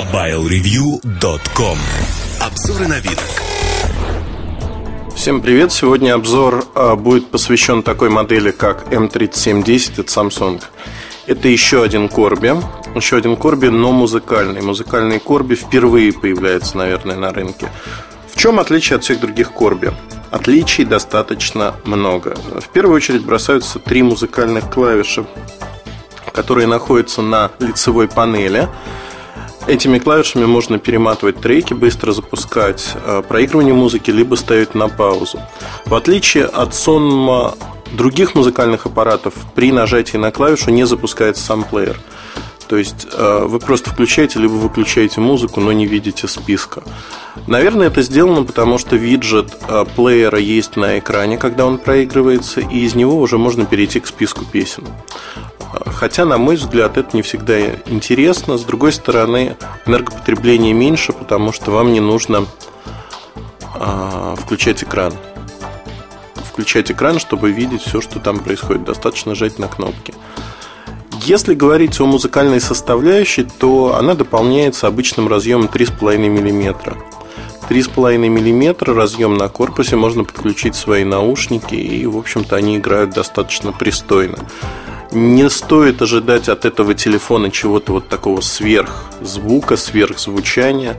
MobileReview.com Обзоры на вид. Всем привет! Сегодня обзор а, будет посвящен такой модели, как M3710 от Samsung. Это еще один Корби, еще один Корби, но музыкальный. Музыкальный Корби впервые появляется, наверное, на рынке. В чем отличие от всех других Корби? Отличий достаточно много. В первую очередь бросаются три музыкальных клавиши, которые находятся на лицевой панели – Этими клавишами можно перематывать треки, быстро запускать э, проигрывание музыки, либо ставить на паузу. В отличие от сонма других музыкальных аппаратов, при нажатии на клавишу не запускается сам плеер. То есть э, вы просто включаете либо выключаете музыку, но не видите списка. Наверное, это сделано, потому что виджет э, плеера есть на экране, когда он проигрывается, и из него уже можно перейти к списку песен. Хотя, на мой взгляд, это не всегда интересно. С другой стороны, энергопотребление меньше, потому что вам не нужно а, включать экран. Включать экран, чтобы видеть все, что там происходит. Достаточно жать на кнопки. Если говорить о музыкальной составляющей, то она дополняется обычным разъемом 3,5 мм. 3,5 мм разъем на корпусе, можно подключить свои наушники, и, в общем-то, они играют достаточно пристойно. Не стоит ожидать от этого телефона чего-то вот такого сверхзвука, сверхзвучания.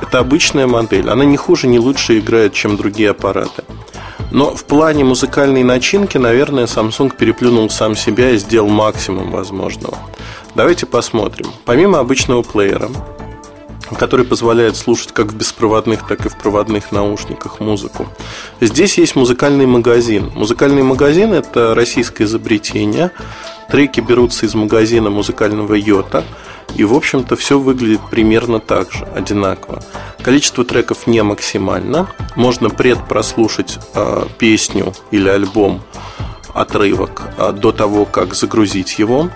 Это обычная модель. Она не хуже, не лучше играет, чем другие аппараты. Но в плане музыкальной начинки, наверное, Samsung переплюнул сам себя и сделал максимум возможного. Давайте посмотрим. Помимо обычного плеера, который позволяет слушать как в беспроводных, так и в проводных наушниках музыку. Здесь есть музыкальный магазин. Музыкальный магазин – это российское изобретение. Треки берутся из магазина музыкального Йота. И, в общем-то, все выглядит примерно так же, одинаково. Количество треков не максимально. Можно предпрослушать э, песню или альбом, отрывок э, до того, как загрузить его.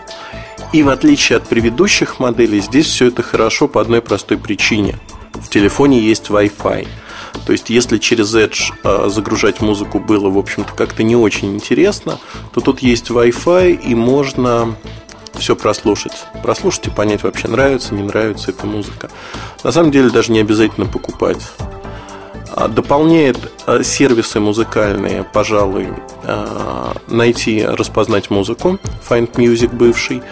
И в отличие от предыдущих моделей, здесь все это хорошо по одной простой причине. В телефоне есть Wi-Fi. То есть, если через Edge э, загружать музыку было, в общем-то, как-то не очень интересно, то тут есть Wi-Fi и можно все прослушать. Прослушать и понять, вообще нравится, не нравится эта музыка. На самом деле, даже не обязательно покупать. А, дополняет э, сервисы музыкальные, пожалуй, э, найти, распознать музыку, Find Music бывший.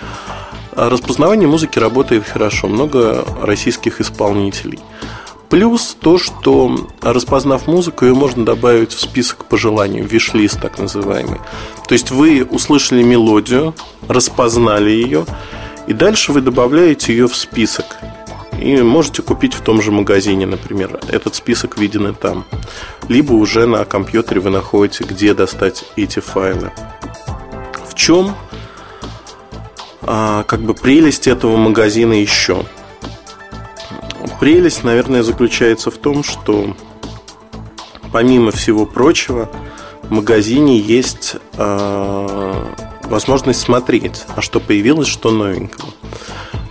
А распознавание музыки работает хорошо, много российских исполнителей. Плюс то, что распознав музыку, ее можно добавить в список по желанию, виш-лист так называемый. То есть вы услышали мелодию, распознали ее, и дальше вы добавляете ее в список. И можете купить в том же магазине, например. Этот список виден и там. Либо уже на компьютере вы находите, где достать эти файлы. В чем а, как бы прелесть этого магазина еще? Прелесть, наверное, заключается в том, что помимо всего прочего, в магазине есть э, возможность смотреть, а что появилось, что новенького.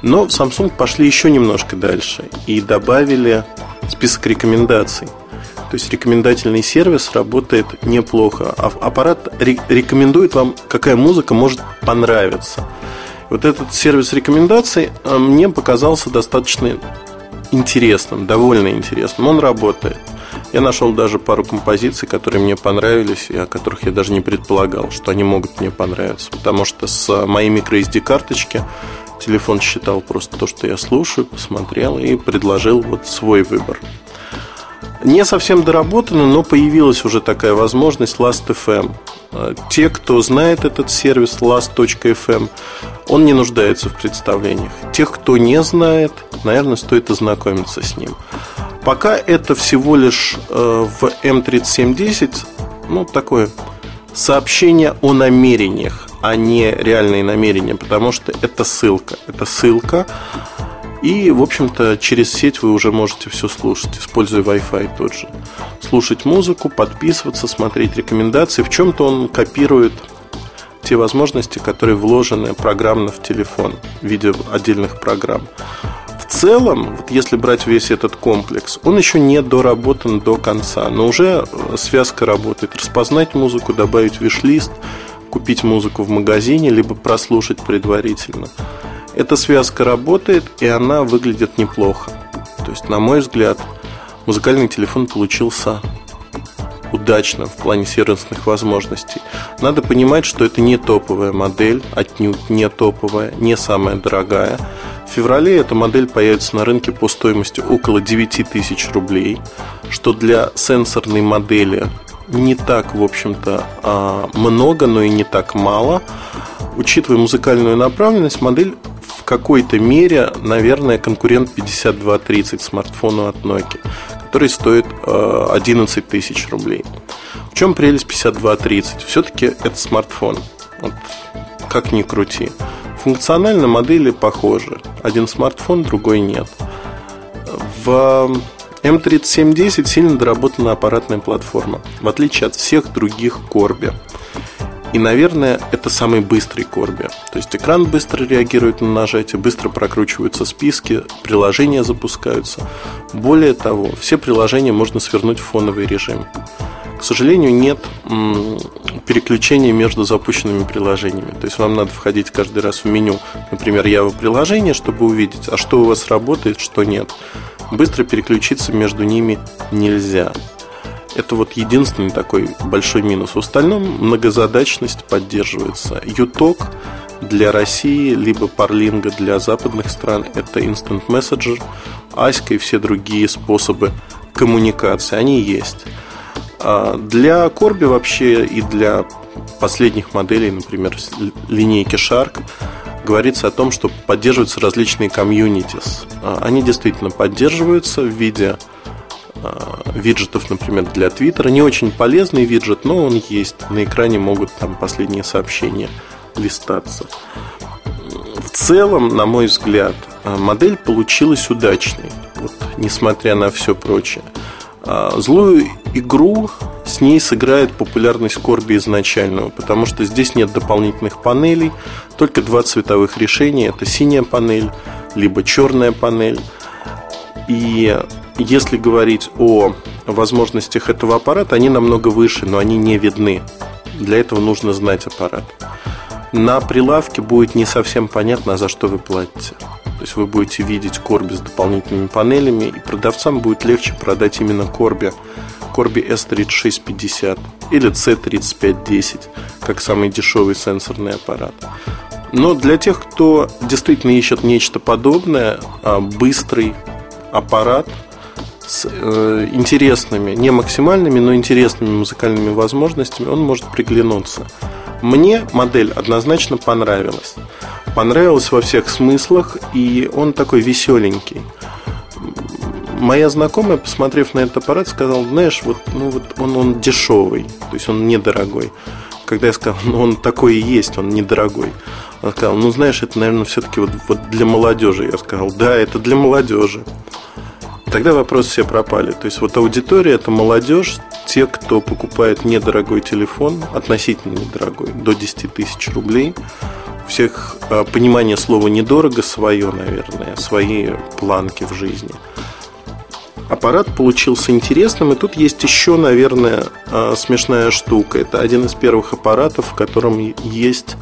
Но в Samsung пошли еще немножко дальше и добавили список рекомендаций. То есть рекомендательный сервис работает неплохо. А аппарат рекомендует вам, какая музыка может понравиться. Вот этот сервис рекомендаций э, мне показался достаточно интересным, довольно интересным. Он работает. Я нашел даже пару композиций, которые мне понравились, и о которых я даже не предполагал, что они могут мне понравиться. Потому что с моей microSD карточки телефон считал просто то, что я слушаю, посмотрел и предложил вот свой выбор. Не совсем доработано, но появилась уже такая возможность Last.fm. Те, кто знает этот сервис Last.fm, он не нуждается в представлениях. Тех, кто не знает, наверное, стоит ознакомиться с ним. Пока это всего лишь э, в M3710, ну, такое сообщение о намерениях, а не реальные намерения, потому что это ссылка. Это ссылка, и, в общем-то, через сеть вы уже можете все слушать, используя Wi-Fi тот же. Слушать музыку, подписываться, смотреть рекомендации. В чем-то он копирует те возможности, которые вложены программно в телефон в виде отдельных программ. В целом, вот если брать весь этот комплекс, он еще не доработан до конца, но уже связка работает. Распознать музыку, добавить виш-лист, купить музыку в магазине, либо прослушать предварительно. Эта связка работает, и она выглядит неплохо. То есть, на мой взгляд, музыкальный телефон получился удачно в плане сервисных возможностей. Надо понимать, что это не топовая модель, отнюдь не топовая, не самая дорогая. В феврале эта модель появится на рынке по стоимости около 9 тысяч рублей, что для сенсорной модели не так, в общем-то, а, много, но и не так мало. Учитывая музыкальную направленность, модель в какой-то мере, наверное, конкурент 5230 смартфону от Nokia, который стоит 11 а, тысяч рублей. В чем прелесть 5230? Все-таки это смартфон. Вот, как ни крути. Функционально модели похожи. Один смартфон, другой нет. В М3710 сильно доработана аппаратная платформа, в отличие от всех других Corby. И, наверное, это самый быстрый Corby. То есть экран быстро реагирует на нажатие, быстро прокручиваются списки, приложения запускаются. Более того, все приложения можно свернуть в фоновый режим. К сожалению, нет переключения между запущенными приложениями. То есть вам надо входить каждый раз в меню, например, Java приложение, чтобы увидеть, а что у вас работает, что нет быстро переключиться между ними нельзя. Это вот единственный такой большой минус. В остальном многозадачность поддерживается. Юток для России, либо Парлинга для западных стран – это Instant Messenger, Аська и все другие способы коммуникации. Они есть. А для Корби вообще и для последних моделей, например, линейки Shark – говорится о том, что поддерживаются различные комьюнитис. А, они действительно поддерживаются в виде а, виджетов, например, для Твиттера. Не очень полезный виджет, но он есть. На экране могут там последние сообщения листаться. В целом, на мой взгляд, модель получилась удачной, вот, несмотря на все прочее. Злую игру с ней сыграет популярность Корби изначального, потому что здесь нет дополнительных панелей, только два цветовых решения. Это синяя панель, либо черная панель. И если говорить о возможностях этого аппарата, они намного выше, но они не видны. Для этого нужно знать аппарат. На прилавке будет не совсем понятно, за что вы платите. То есть вы будете видеть Корби с дополнительными панелями, и продавцам будет легче продать именно Корби Corby S3650 или C3510 как самый дешевый сенсорный аппарат. Но для тех, кто действительно ищет нечто подобное, а, быстрый аппарат с э, интересными, не максимальными, но интересными музыкальными возможностями, он может приглянуться. Мне модель однозначно понравилась. Понравилась во всех смыслах, и он такой веселенький моя знакомая, посмотрев на этот аппарат, сказала, знаешь, вот, ну, вот он, он дешевый, то есть он недорогой. Когда я сказал, ну он такой и есть, он недорогой. Она сказала, ну знаешь, это, наверное, все-таки вот, вот для молодежи. Я сказал, да, это для молодежи. Тогда вопросы все пропали. То есть вот аудитория это молодежь, те, кто покупает недорогой телефон, относительно недорогой, до 10 тысяч рублей. Всех а, понимание слова недорого свое, наверное, свои планки в жизни аппарат получился интересным. И тут есть еще, наверное, а, смешная штука. Это один из первых аппаратов, в котором есть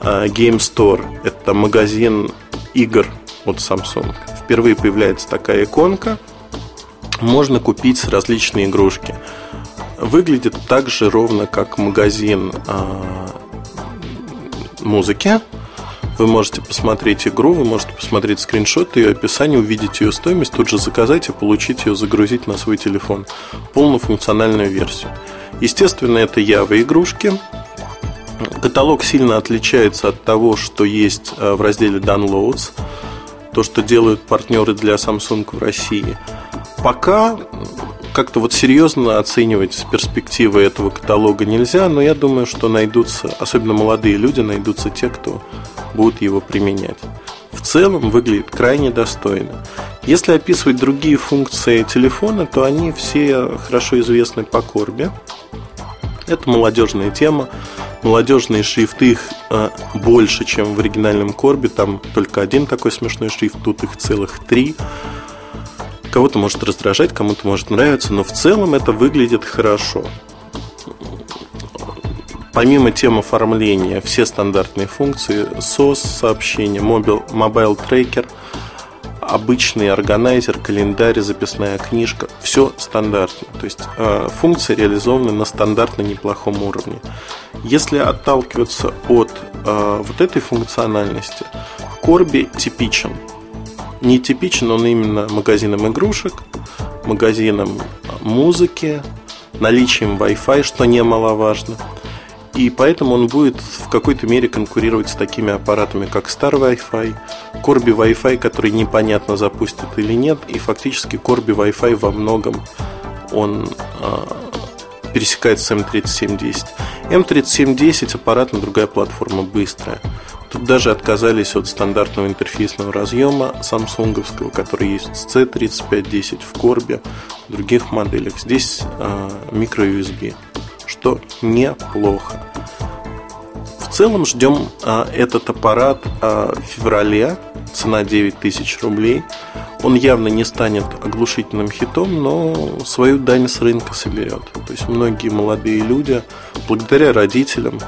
а, Game Store. Это магазин игр от Samsung. Впервые появляется такая иконка. Можно купить различные игрушки. Выглядит так же ровно, как магазин музыки вы можете посмотреть игру, вы можете посмотреть скриншот ее описание, увидеть ее стоимость, тут же заказать и получить ее, загрузить на свой телефон. Полную функциональную версию. Естественно, это Java игрушки. Каталог сильно отличается от того, что есть э, в разделе Downloads, то, что делают партнеры для Samsung в России. Пока как-то вот серьезно оценивать перспективы этого каталога нельзя, но я думаю, что найдутся, особенно молодые люди, найдутся те, кто будут его применять. В целом выглядит крайне достойно. Если описывать другие функции телефона, то они все хорошо известны по Корбе. Это молодежная тема. Молодежные шрифты их э, больше, чем в оригинальном Корбе. Там только один такой смешной шрифт, тут их целых три. Кого-то может раздражать, кому-то может нравиться, но в целом это выглядит хорошо. Помимо тем оформления, все стандартные функции, SOS, сообщения, mobile, mobile tracker, обычный органайзер, календарь, записная книжка, все стандартно. То есть э, функции реализованы на стандартно неплохом уровне. Если отталкиваться от э, вот этой функциональности, Корби типичен. Не типичен он именно магазином игрушек, магазином музыки, наличием Wi-Fi, что немаловажно. И поэтому он будет в какой-то мере конкурировать с такими аппаратами, как Star Wi-Fi, Corby Wi-Fi, который непонятно запустит или нет, и фактически Corby Wi-Fi во многом он э, пересекается с M3710. M3710 аппаратная другая платформа, быстрая. Тут даже отказались от стандартного интерфейсного разъема самсунговского, который есть в C3510 в Корбе, в других моделях. Здесь э, микро-USB, что неплохо. В целом ждем э, этот аппарат э, в феврале, цена 9000 рублей. Он явно не станет оглушительным хитом, но свою дань с рынка соберет. То есть многие молодые люди, благодаря родителям,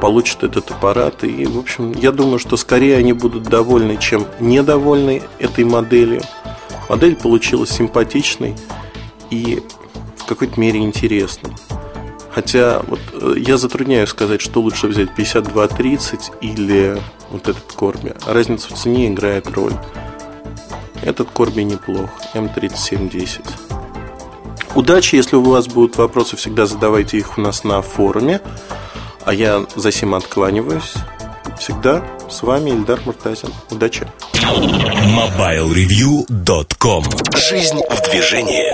получат этот аппарат. И, в общем, я думаю, что скорее они будут довольны, чем недовольны этой моделью. Модель получилась симпатичной и в какой-то мере интересной. Хотя вот э, я затрудняюсь сказать, что лучше взять 5230 или вот этот Корби. Разница в цене играет роль. Этот Корби неплох, М3710. Удачи, если у вас будут вопросы, всегда задавайте их у нас на форуме. А я за сим откланиваюсь. Всегда с вами Ильдар Муртазин. Удачи! MobileReview.com Жизнь в движении